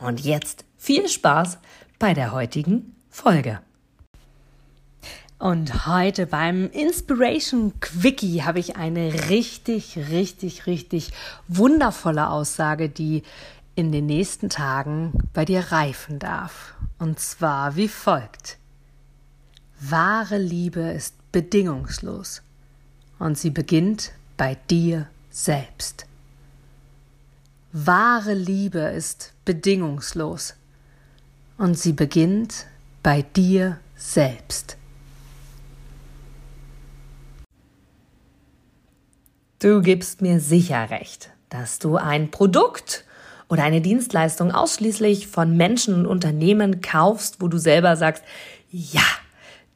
Und jetzt viel Spaß bei der heutigen Folge. Und heute beim Inspiration Quickie habe ich eine richtig, richtig, richtig wundervolle Aussage, die in den nächsten Tagen bei dir reifen darf. Und zwar wie folgt. Wahre Liebe ist bedingungslos und sie beginnt bei dir selbst. Wahre Liebe ist bedingungslos und sie beginnt bei dir selbst. Du gibst mir sicher recht, dass du ein Produkt oder eine Dienstleistung ausschließlich von Menschen und Unternehmen kaufst, wo du selber sagst, ja,